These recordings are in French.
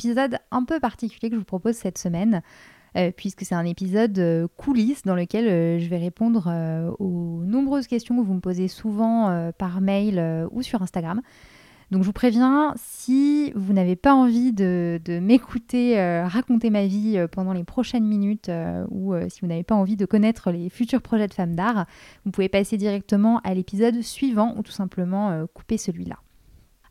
épisode un peu particulier que je vous propose cette semaine. Euh, puisque c'est un épisode euh, coulisses dans lequel euh, je vais répondre aux nombreuses questions que vous me posez souvent par mail ou sur Instagram. Donc je vous préviens, si vous n'avez pas envie de, de m'écouter raconter ma vie pendant les prochaines minutes ou si vous n'avez pas envie de connaître les futurs projets de femmes d'art, vous pouvez passer directement à l'épisode suivant ou tout simplement couper celui-là.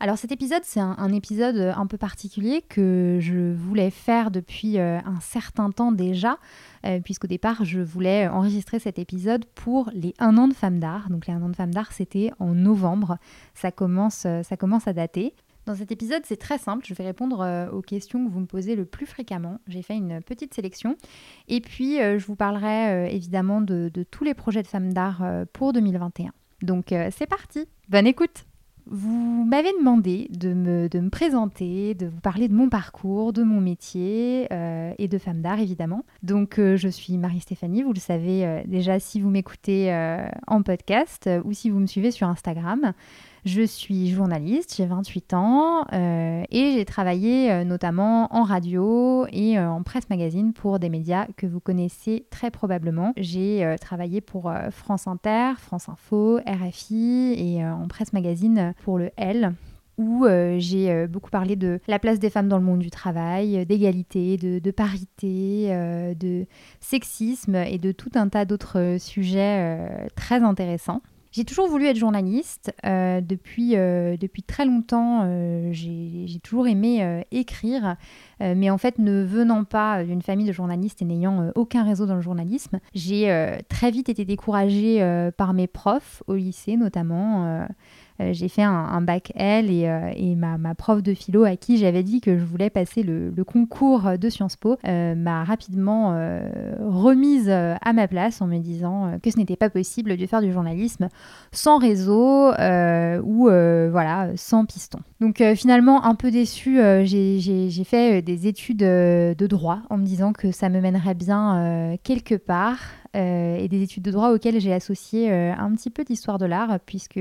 Alors cet épisode, c'est un, épisode un peu particulier que je voulais faire depuis euh, un certain temps déjà, euh, puisqu'au départ, je voulais enregistrer cet épisode pour les 1 an de Femmes d'Art. Donc les 1 an de Femmes d'Art, c'était en novembre. Ça commence, euh, ça commence à dater. Dans cet épisode, c'est très simple. Je vais répondre aux questions que vous me posez le plus fréquemment. J'ai fait une petite sélection. Et puis, je vous parlerai évidemment de, de, tous les projets de femmes d'art pour 2021. Donc, c'est parti. Bonne écoute vous m'avez demandé de me, présenter, de vous parler de mon parcours, de mon métier euh, et de femme d'art évidemment. Donc euh, je suis Marie-Stéphanie, vous le savez euh, déjà si vous m'écoutez en podcast ou si vous me suivez sur Instagram. Je suis journaliste, j'ai 28 ans euh, et j'ai travaillé euh, notamment en radio et euh, en presse magazine pour des médias que vous connaissez très probablement. J'ai travaillé pour France Inter, France Info, RFI et en presse magazine pour le L où j'ai beaucoup parlé de la place des femmes dans le monde du travail, d'égalité, de, de, parité, de sexisme et de tout un tas d'autres sujets très intéressants. J'ai toujours voulu être journaliste. Euh, depuis, euh, depuis très longtemps, euh, j'ai toujours aimé écrire. Mais en fait, ne venant pas d'une famille de journalistes et n'ayant aucun réseau dans le journalisme, j'ai très vite été découragée par mes profs au lycée notamment. Euh, j'ai fait un, bac L et, euh, ma, prof de philo à qui j'avais dit que je voulais passer le, concours de Sciences Po euh, m'a rapidement remise à ma place en me disant que ce n'était pas possible de faire du journalisme sans réseau ou voilà sans piston. Donc finalement un peu déçue, j'ai fait des études de droit en me disant que ça me mènerait bien quelque part et des études de droit auxquelles j'ai associé un petit peu d'histoire de l'art puisque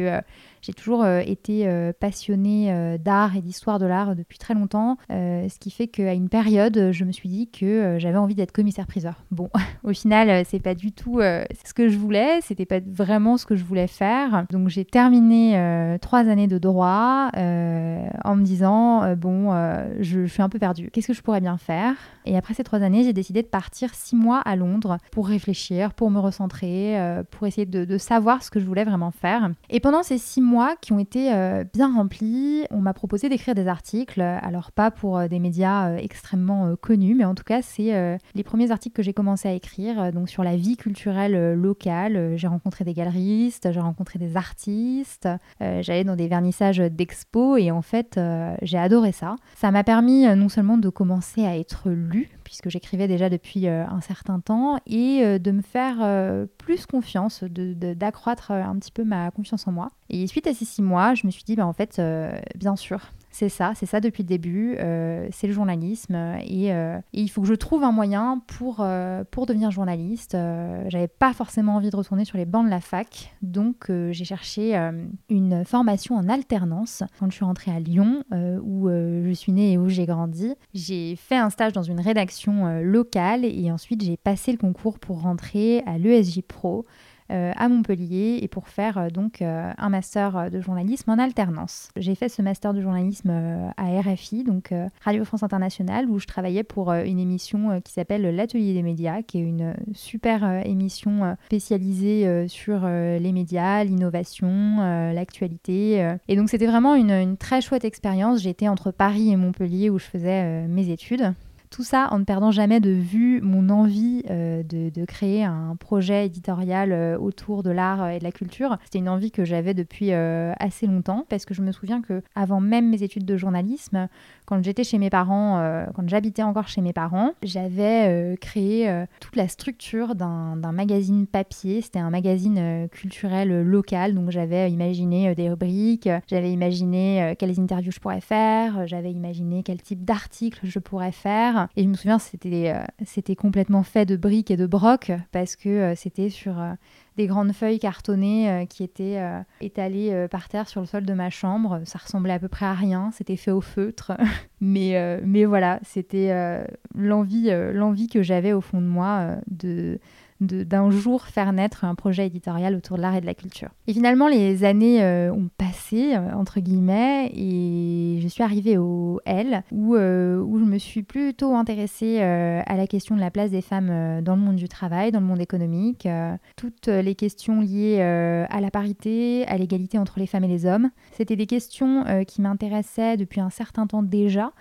j'ai toujours euh, été euh, passionnée euh, d'art et d'histoire de l'art depuis très longtemps, ce qui fait qu'à une période, je me suis dit que j'avais envie d'être commissaire-priseur. Bon, au final, c'est pas du tout ce que je voulais, c'était pas vraiment ce que je voulais faire. Donc j'ai terminé trois années de droit en me disant bon, je, suis un peu perdue. Qu'est-ce que je pourrais bien faire? Et après ces trois années, j'ai décidé de partir six mois à Londres pour réfléchir, pour me recentrer, pour essayer de, de savoir ce que je voulais vraiment faire. Et pendant ces six mois mois qui ont été euh, bien remplis. On m'a proposé d'écrire des articles, alors pas pour euh, des médias euh, extrêmement connus, mais en tout cas, c'est les premiers articles que j'ai commencé à écrire, donc sur la vie culturelle locale. j'ai rencontré des galeristes, j'ai rencontré des artistes, j'allais dans des vernissages d'expos et en fait, j'ai adoré ça. Ça m'a permis non seulement de commencer à être lu, puisque j'écrivais déjà depuis un certain temps, et de me faire plus confiance, d'accroître un petit peu ma confiance en moi. Et suite à ces six mois, je me suis dit, bah, en fait, euh, bien sûr, c'est ça, c'est ça depuis le début, euh, c'est le journalisme et, euh, et, il faut que je trouve un moyen pour, pour devenir journaliste. J'avais pas forcément envie de retourner sur les bancs de la fac, donc j'ai cherché une formation en alternance quand je suis rentrée à Lyon où je suis née et où j'ai grandi. J'ai fait un stage dans une rédaction locale et ensuite j'ai passé le concours pour rentrer à l'ESJ Pro. Euh, à Montpellier et pour faire euh, donc euh, un master de journalisme en alternance. J'ai fait ce master de journalisme à RFI, donc Radio France Internationale, où je travaillais pour une émission qui s'appelle L'Atelier des médias, qui est une super émission spécialisée sur les médias, l'innovation, l'actualité. Et donc c'était vraiment une, une, très chouette expérience. J'étais entre Paris et Montpellier où je faisais mes études. Tout ça en ne perdant jamais de vue mon envie de, de, créer un projet éditorial autour de l'art et de la culture. C'était une envie que j'avais depuis assez longtemps parce que je me souviens que avant même mes études de journalisme, quand j'étais chez mes parents, euh, quand j'habitais encore chez mes parents, j'avais euh, créé euh, toute la structure d'un magazine papier. C'était un magazine culturel local, donc j'avais imaginé des rubriques, j'avais imaginé quelles interviews je pourrais faire, j'avais imaginé quel type d'articles je pourrais faire. Et je me souviens, c'était c'était complètement fait de briques et de brocs parce que c'était sur des grandes feuilles cartonnées euh, qui étaient euh, étalées euh, par terre sur le sol de ma chambre. Ça ressemblait à peu près à rien, c'était fait au feutre. mais, mais voilà, c'était l'envie, l'envie que j'avais au fond de moi de d'un jour faire naître un projet éditorial autour de l'art et de la culture. Et finalement, les années euh, ont passé, euh, entre guillemets, et je suis arrivée au L, où, euh, où je me suis plutôt intéressée à la question de la place des femmes dans le monde du travail, dans le monde économique, toutes les questions liées à la parité, à l'égalité entre les femmes et les hommes. C'était des questions qui m'intéressaient depuis un certain temps déjà.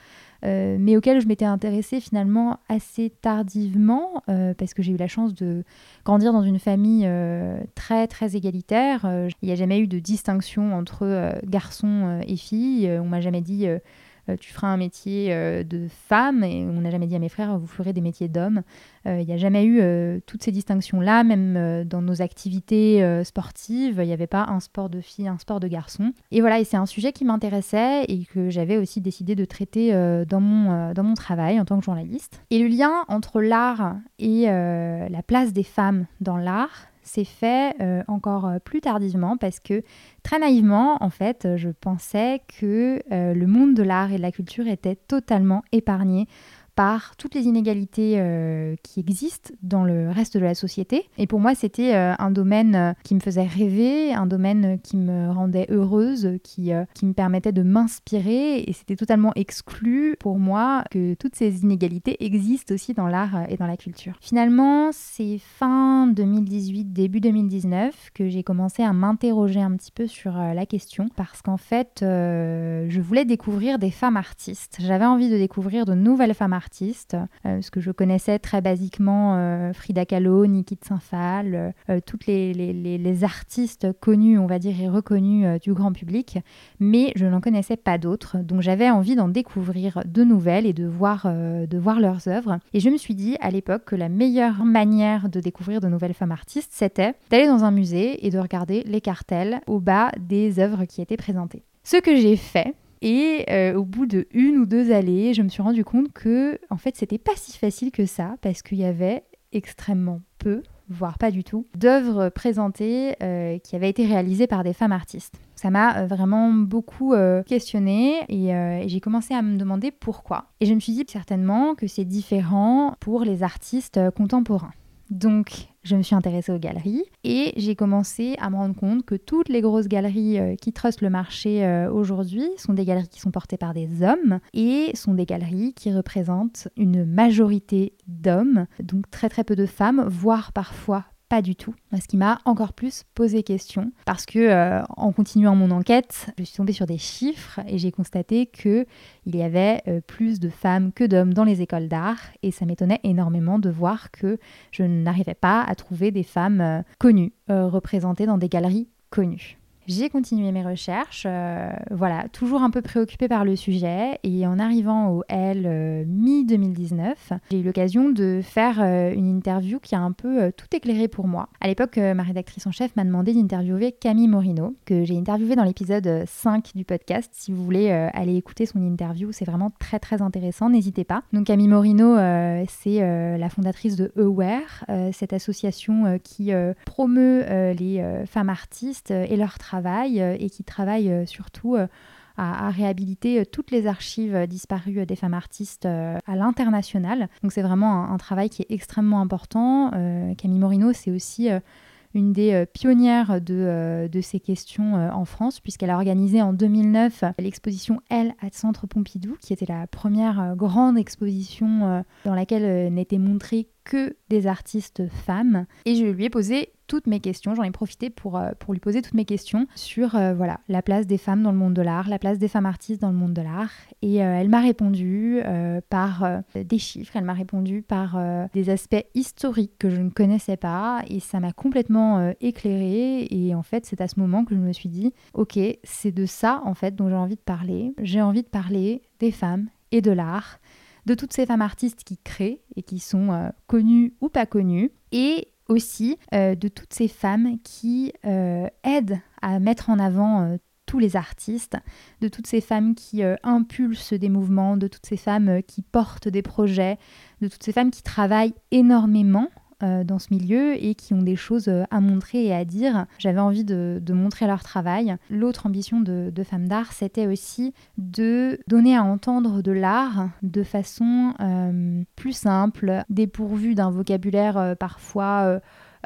Euh, mais auquel je m'étais intéressée finalement assez tardivement, euh, parce que j'ai eu la chance de grandir dans une famille euh, très très égalitaire. Il n'y a jamais eu de distinction entre garçons et filles. On m'a jamais dit tu feras un métier euh, de femme, et on n'a jamais dit à mes frères, vous ferez des métiers d'hommes. Euh, il n'y a jamais eu toutes ces distinctions-là, même dans nos activités sportives, il n'y avait pas un sport de fille, un sport de garçon. Et voilà, et c'est un sujet qui m'intéressait et que j'avais aussi décidé de traiter dans, mon, dans mon travail en tant que journaliste. Et le lien entre l'art et la place des femmes dans l'art, c'est fait euh, encore euh, plus tardivement parce que très naïvement, en fait, je pensais que euh, le monde de l'art et de la culture était totalement épargné par toutes les inégalités euh, qui existent dans le reste de la société. Et pour moi, c'était euh, un domaine euh, qui me faisait rêver, un domaine qui me rendait heureuse, qui, qui me permettait de m'inspirer. Et c'était totalement exclu pour moi que toutes ces inégalités existent aussi dans l'art et dans la culture. Finalement, c'est fin 2018, début 2019 que j'ai commencé à m'interroger un petit peu sur la question parce qu'en fait, je voulais découvrir des femmes artistes. J'avais envie de découvrir de nouvelles femmes artistes artistes, euh, parce que je connaissais très basiquement euh, Frida Kahlo, Niki de Saint-Phal, euh, toutes les, les, artistes connus, on va dire, et reconnus du grand public, mais je n'en connaissais pas d'autres. Donc j'avais envie d'en découvrir de nouvelles et de voir, de voir leurs œuvres. Et je me suis dit à l'époque que la meilleure manière de découvrir de nouvelles femmes artistes, c'était d'aller dans un musée et de regarder les cartels au bas des œuvres qui étaient présentées. Ce que j'ai fait, et euh, au bout de une ou deux allées, je me suis rendu compte que en fait, c'était pas si facile que ça parce qu'il y avait extrêmement peu, voire pas du tout, d'œuvres présentées euh, qui avaient été réalisées par des femmes artistes. Ça m'a euh, vraiment beaucoup questionné et, et j'ai commencé à me demander pourquoi. Et je me suis dit certainement que c'est différent pour les artistes contemporains. Donc, je me suis intéressée aux galeries et j'ai commencé à me rendre compte que toutes les grosses galeries euh, qui trustent le marché euh, aujourd'hui sont des galeries qui sont portées par des hommes et sont des galeries qui représentent une majorité d'hommes, donc très très peu de femmes, voire parfois pas du tout. Ce qui m'a encore plus posé question parce que euh, en continuant mon enquête, je suis tombée sur des chiffres et j'ai constaté que il y avait euh, plus de femmes que d'hommes dans les écoles d'art et ça m'étonnait énormément de voir que je n'arrivais pas à trouver des femmes euh, connues représentées dans des galeries connues. J'ai continué mes recherches, euh, voilà, toujours un peu préoccupée par le sujet. Et en arrivant au L euh, mi-2019, j'ai eu l'occasion de faire euh, une interview qui a un peu tout éclairé pour moi. À l'époque, ma rédactrice en chef m'a demandé d'interviewer Camille Morino, que j'ai interviewé dans l'épisode 5 du podcast. Si vous voulez aller écouter son interview, c'est vraiment très très intéressant, n'hésitez pas. Donc Camille Morino, c'est la fondatrice de Aware, cette association qui promeut les femmes artistes et leur travail euh, et qui travaille euh, surtout euh, à, réhabiliter toutes les archives disparues des femmes artistes à l'international. Donc c'est vraiment un, travail qui est extrêmement important. Camille Morino, c'est aussi une des pionnières de, ces questions en France, puisqu'elle a organisé en 2009 l'exposition Elle à Centre Pompidou, qui était la première grande exposition dans laquelle n'était montrée que des artistes femmes. Et je lui ai posé toutes mes questions. J'en ai profité pour, euh, pour lui poser toutes mes questions sur euh, voilà, la place des femmes dans le monde de l'art, la place des femmes artistes dans le monde de l'art. Et euh, elle m'a répondu par des chiffres, elle m'a répondu par des aspects historiques que je ne connaissais pas. Et ça m'a complètement éclairée. Et en fait, c'est à ce moment que je me suis dit, ok, c'est de ça en fait dont j'ai envie de parler. J'ai envie de parler des femmes et de l'art de toutes ces femmes artistes qui créent et qui sont connues ou pas connues, et aussi euh, de toutes ces femmes qui euh, aident à mettre en avant euh, tous les artistes, de toutes ces femmes qui impulsent des mouvements, de toutes ces femmes qui portent des projets, de toutes ces femmes qui travaillent énormément euh, dans ce milieu et qui ont des choses euh, à montrer et à dire. J'avais envie de, montrer leur travail. L'autre ambition de, Femmes d'Art, c'était aussi de donner à entendre de l'art de façon euh, plus simple, dépourvue d'un vocabulaire parfois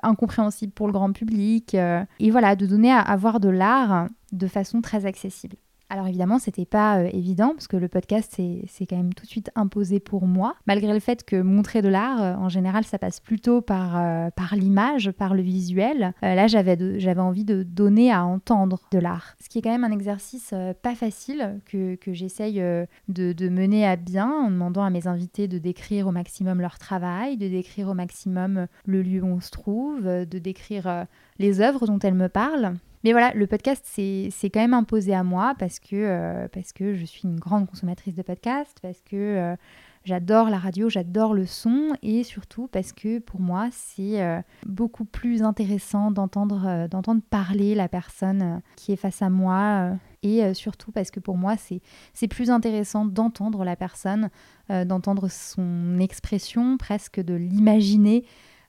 incompréhensible pour le grand public. et voilà, de donner à, à voir de l'art de façon très accessible. Alors évidemment, c'était pas euh, évident parce que le podcast c'est quand même tout de suite imposé pour moi, malgré le fait que montrer de l'art, euh, en général, ça passe plutôt par, euh, par l'image, par le visuel. là, j'avais envie de donner à entendre de l'art, ce qui est quand même un exercice pas facile que, que j'essaye de, de, mener à bien en demandant à mes invités de décrire au maximum leur travail, de décrire au maximum le lieu où on se trouve, de décrire les œuvres dont elles me parlent. Mais voilà, le podcast, c'est quand même imposé à moi parce que, euh, parce que je suis une grande consommatrice de podcasts, parce que euh, j'adore la radio, j'adore le son et surtout parce que pour moi, c'est euh, beaucoup plus intéressant d'entendre d'entendre parler la personne qui est face à moi et surtout parce que pour moi, c'est plus intéressant d'entendre la personne, d'entendre son expression, presque de l'imaginer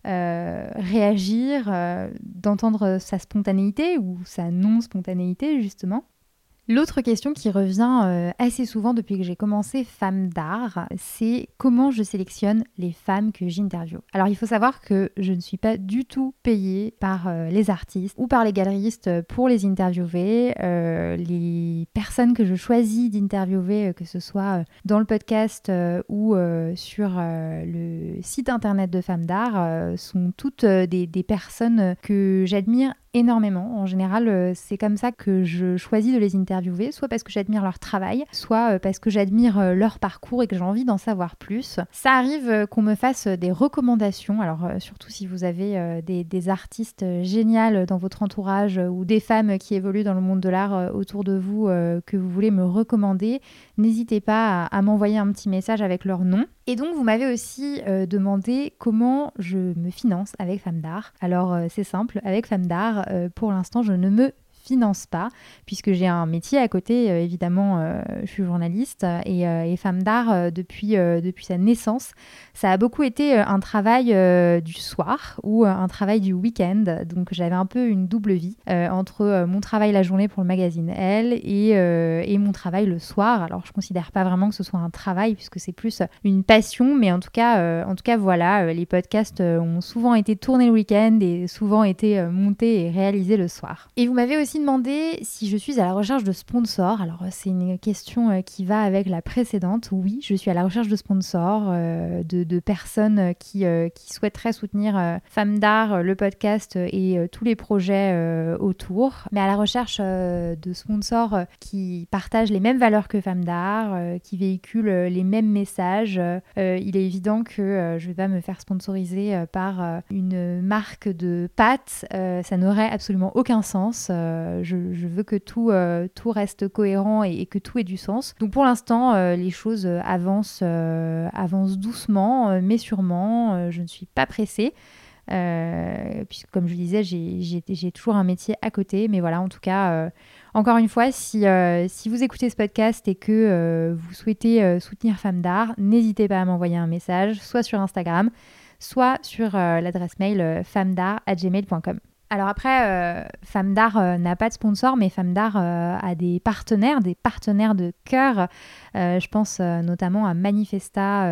euh, réagir, euh, d'entendre sa spontanéité ou sa non-spontanéité justement. L'autre question qui revient euh, assez souvent depuis que j'ai commencé Femmes d'art, c'est comment je sélectionne les femmes que j'interviewe. Alors il faut savoir que je ne suis pas du tout payée par euh, les artistes ou par les galeristes pour les interviewer. Euh, les personnes que je choisis d'interviewer, que ce soit dans le podcast ou sur le site internet de Femmes d'art, sont toutes des, des personnes que j'admire énormément. En général, euh, c'est comme ça que je choisis de les interviewer, soit parce que j'admire leur travail, soit euh, parce que j'admire euh, leur parcours et que j'ai envie d'en savoir plus. Ça arrive qu'on me fasse des recommandations, alors surtout si vous avez des, artistes géniaux dans votre entourage ou des femmes qui évoluent dans le monde de l'art autour de vous que vous voulez me recommander, n'hésitez pas à, m'envoyer un petit message avec leur nom. Et donc, vous m'avez aussi demandé comment je me finance avec Femmes d'Art. Alors, c'est simple, avec Femmes d'Art, euh, pour l'instant, je ne me finance pas, puisque j'ai un métier à côté, euh, évidemment, euh, je suis journaliste et, et femme d'art depuis, depuis sa naissance. Ça a beaucoup été un travail du soir ou un travail du week-end, donc j'avais un peu une double vie entre mon travail la journée pour le magazine Elle et, et mon travail le soir. Alors je considère pas vraiment que ce soit un travail, puisque c'est plus une passion, mais en tout cas, en tout cas voilà, les podcasts ont souvent été tournés le week-end et souvent été montés et réalisés le soir. Et vous m'avez aussi demandé si je suis à la recherche de sponsors. Alors, c'est une question euh, qui va avec la précédente. Oui, je suis à la recherche de sponsors, euh, de, personnes qui, euh, souhaiteraient soutenir Femmes d'Art, le podcast et tous les projets autour, mais à la recherche de sponsors qui partagent les mêmes valeurs que Femmes d'Art, qui véhiculent les mêmes messages. il est évident que je ne vais pas me faire sponsoriser par une marque de pâtes. ça n'aurait absolument aucun sens. Euh, je, veux que tout, euh, reste cohérent et, que tout ait du sens. Donc pour l'instant, euh, les choses avancent, doucement, mais sûrement. je ne suis pas pressée. puisque comme je disais, j'ai toujours un métier à côté. Mais voilà, en tout cas, encore une fois, si, vous écoutez ce podcast et que vous souhaitez soutenir Femmes d'Art, n'hésitez pas à m'envoyer un message, soit sur Instagram, soit sur l'adresse mail femmedart.gmail.com. Alors après, euh, Femme d'Art euh, n'a pas de sponsor, mais Femme d'Art euh, a des partenaires, des partenaires de cœur. Je pense notamment à Manifesta,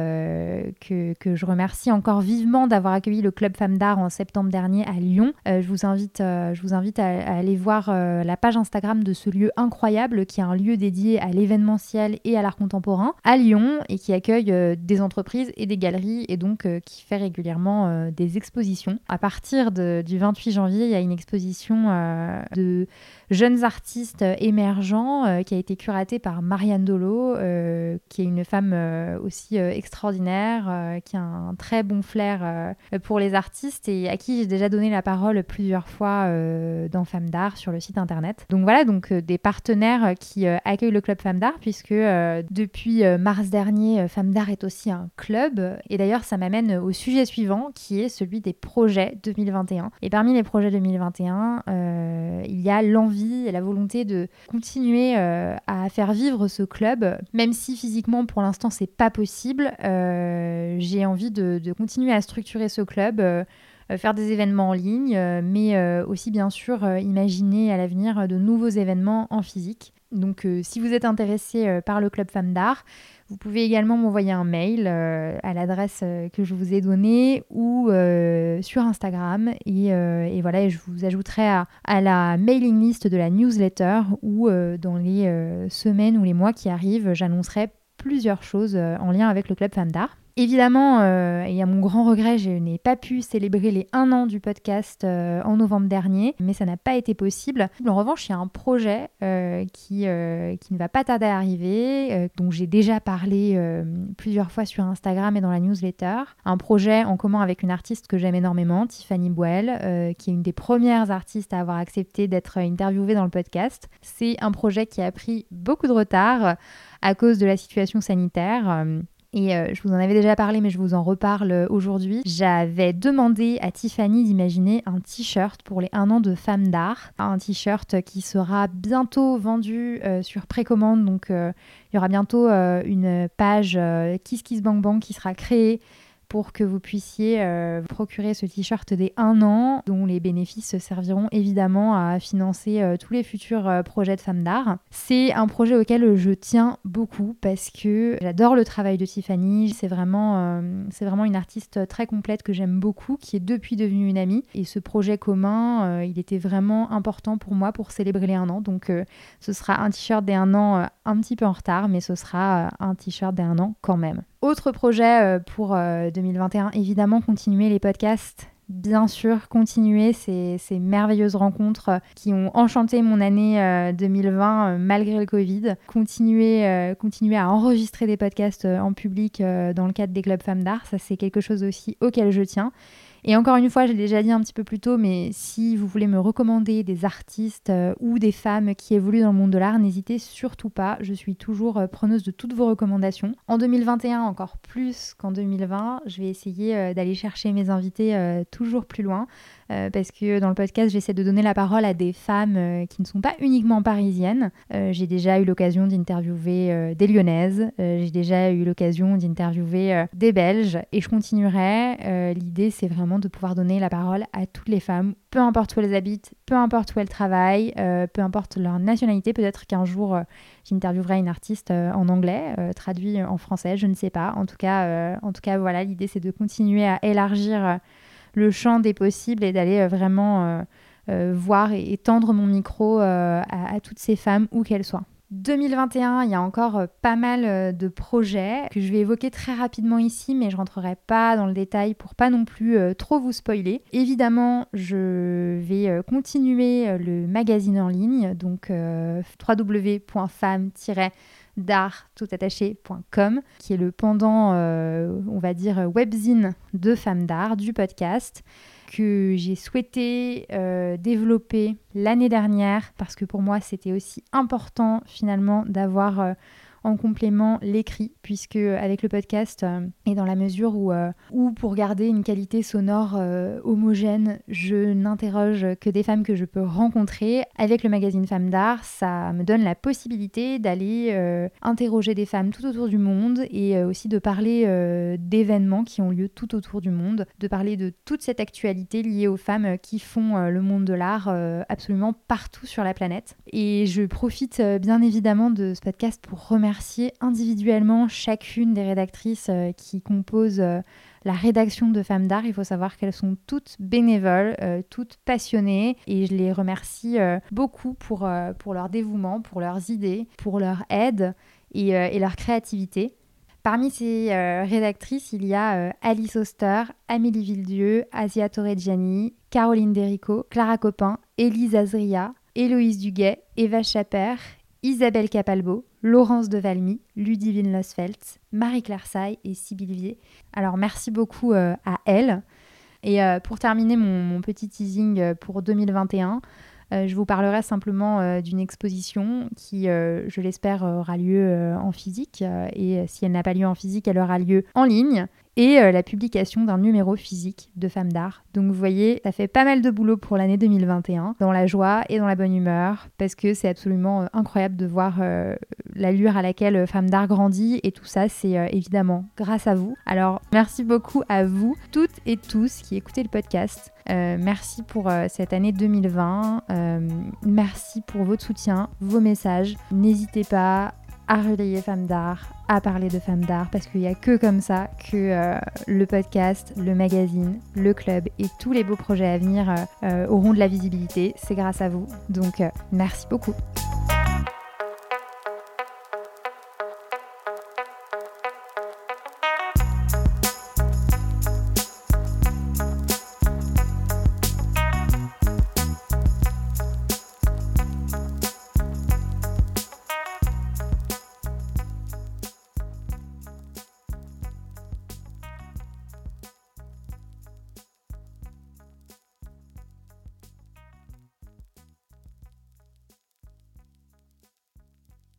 que, que, je remercie encore vivement d'avoir accueilli le Club Femme d'Art en septembre dernier à Lyon. je, vous invite, je vous invite à, aller voir la page Instagram de ce lieu incroyable, qui est un lieu dédié à l'événementiel et à l'art contemporain à Lyon, et qui accueille des entreprises et des galeries, et donc qui fait régulièrement des expositions. À partir du 28 janvier, il y a une exposition euh, de jeunes artistes émergents euh, qui a été curatée par Marianne Dolo, euh, qui est une femme aussi extraordinaire, qui a un très bon flair pour les artistes et à qui j'ai déjà donné la parole plusieurs fois dans Femmes d'Art sur le site internet. Donc voilà, donc des partenaires qui accueillent le club Femmes d'Art, puisque depuis mars dernier, Femmes d'Art est aussi un club. Et d'ailleurs, ça m'amène au sujet suivant, qui est celui des projets 2021. Et parmi les projets 2021, euh, il y a l'envie et la volonté de continuer euh, à faire vivre ce club, même si physiquement pour l'instant c'est pas possible. Euh, j'ai envie de, continuer à structurer ce club faire des événements en ligne, mais aussi bien sûr imaginer à l'avenir de nouveaux événements en physique. Donc si vous êtes intéressé par le club Femmes d'Art, vous pouvez également m'envoyer un mail euh, à l'adresse euh, que je vous ai donnée ou euh, sur Instagram. Et, voilà, je vous ajouterai à, à, la mailing list de la newsletter où dans les semaines ou les mois qui arrivent, j'annoncerai plusieurs choses en lien avec le club Femmes d'Art. Évidemment, euh, et à mon grand regret, je n'ai pas pu célébrer les un an du podcast euh, en novembre dernier, mais ça n'a pas été possible. En revanche, il y a un projet euh, qui, qui ne va pas tarder à arriver, dont j'ai déjà parlé plusieurs fois sur Instagram et dans la newsletter. Un projet en commun avec une artiste que j'aime énormément, Tiffany Boel, qui est une des premières artistes à avoir accepté d'être interviewée dans le podcast. C'est un projet qui a pris beaucoup de retard à cause de la situation sanitaire. Et euh, je vous en avais déjà parlé, mais je vous en reparle euh, aujourd'hui. J'avais demandé à Tiffany d'imaginer un t-shirt pour les 1 an de Femmes d'Art. Un t-shirt qui sera bientôt vendu euh, sur précommande. Donc il y aura bientôt une page Kiss Kiss Bang Bang qui sera créée pour que vous puissiez euh, procurer ce t-shirt des 1 an, dont les bénéfices serviront évidemment à financer euh, tous les futurs euh, projets de femmes d'art. C'est un projet auquel je tiens beaucoup parce que j'adore le travail de Tiffany. C'est vraiment, c'est vraiment une artiste très complète que j'aime beaucoup, qui est depuis devenue une amie. Et ce projet commun, il était vraiment important pour moi pour célébrer les 1 an. Donc ce sera un t-shirt des 1 an un petit peu en retard, mais ce sera un t-shirt des 1 an quand même. Autre projet euh, pour 2021, euh, évidemment, continuer les podcasts bien sûr continuer ces, merveilleuses rencontres euh, qui ont enchanté mon année 2020 malgré le Covid. Continuer, continuer à enregistrer des podcasts en public dans le cadre des clubs femmes d'art, ça c'est quelque chose aussi auquel je tiens. Et encore une fois, je l'ai déjà dit un petit peu plus tôt, mais si vous voulez me recommander des artistes euh, ou des femmes qui évoluent dans le monde de l'art, n'hésitez surtout pas. Je suis toujours euh, preneuse de toutes vos recommandations. En 2021, encore plus qu'en 2020, je vais essayer euh, d'aller chercher mes invités toujours plus loin. Euh, parce que dans le podcast, j'essaie de donner la parole à des femmes euh, qui ne sont pas uniquement parisiennes. Euh, j'ai déjà eu l'occasion d'interviewer des Lyonnaises, j'ai déjà eu l'occasion d'interviewer des Belges, et je continuerai. L'idée, c'est vraiment de pouvoir donner la parole à toutes les femmes, peu importe où elles habitent, peu importe où elles travaillent, peu importe leur nationalité. Peut-être qu'un jour, j'interviewerai une artiste en anglais, traduit en français, je ne sais pas. En tout cas, en tout cas voilà, l'idée, c'est de continuer à élargir le champ des possibles et d'aller euh, vraiment euh, euh, voir et, tendre mon micro à, toutes ces femmes, où qu'elles soient. 2021, il y a encore pas mal de projets que je vais évoquer très rapidement ici, mais je rentrerai pas dans le détail pour pas non plus trop vous spoiler. Évidemment, je vais continuer le magazine en ligne, donc www.femme- d'art-toutattaché.com, qui est le pendant, euh, on va dire, webzine de Femmes d'art, du podcast, que j'ai souhaité euh, développer l'année dernière, parce que pour moi, c'était aussi important finalement d'avoir... Euh, en complément l'écrit, puisque avec le podcast, et dans la mesure où, où pour garder une qualité sonore homogène, je n'interroge que des femmes que je peux rencontrer, avec le magazine Femmes d'Art, ça me donne la possibilité d'aller interroger des femmes tout autour du monde et aussi de parler d'événements qui ont lieu tout autour du monde, de parler de toute cette actualité liée aux femmes qui font le monde de l'art absolument partout sur la planète. Et je profite euh, bien évidemment de ce podcast pour remercier individuellement chacune des rédactrices euh, qui composent euh, la rédaction de Femmes d'Art. Il faut savoir qu'elles sont toutes bénévoles, toutes passionnées et je les remercie beaucoup pour, pour leur dévouement, pour leurs idées, pour leur aide et, leur créativité. Parmi ces rédactrices, il y a Alice Oster, Amélie Villedieu, Asia Torreggiani, Caroline Derico, Clara Copin, Élise Azria, Héloïse Duguet, Eva Chaper, Isabelle Capalbo, Laurence de Valmy, Ludivine Losfelt, Marie-Claire Say et Sybille. Alors merci beaucoup euh, à elles. Et euh, pour terminer mon, petit teasing euh, pour 2021, je vous parlerai simplement d'une exposition qui, je l'espère, aura lieu en physique. et si elle n'a pas lieu en physique, elle aura lieu en ligne et euh, la publication d'un numéro physique de Femmes d'Art. Donc vous voyez, ça fait pas mal de boulot pour l'année 2021, dans la joie et dans la bonne humeur, parce que c'est absolument euh, incroyable de voir euh, l'allure à laquelle Femmes d'Art grandit, et tout ça, c'est évidemment grâce à vous. Alors merci beaucoup à vous, toutes et tous qui écoutez le podcast. merci pour cette année 2020. merci pour votre soutien, vos messages. N'hésitez pas à relayer Femmes d'Art, à parler de Femmes d'Art, parce qu'il n'y a que comme ça que euh, le podcast, le magazine, le club et tous les beaux projets à venir euh, euh, auront de la visibilité. C'est grâce à vous. Donc, merci beaucoup.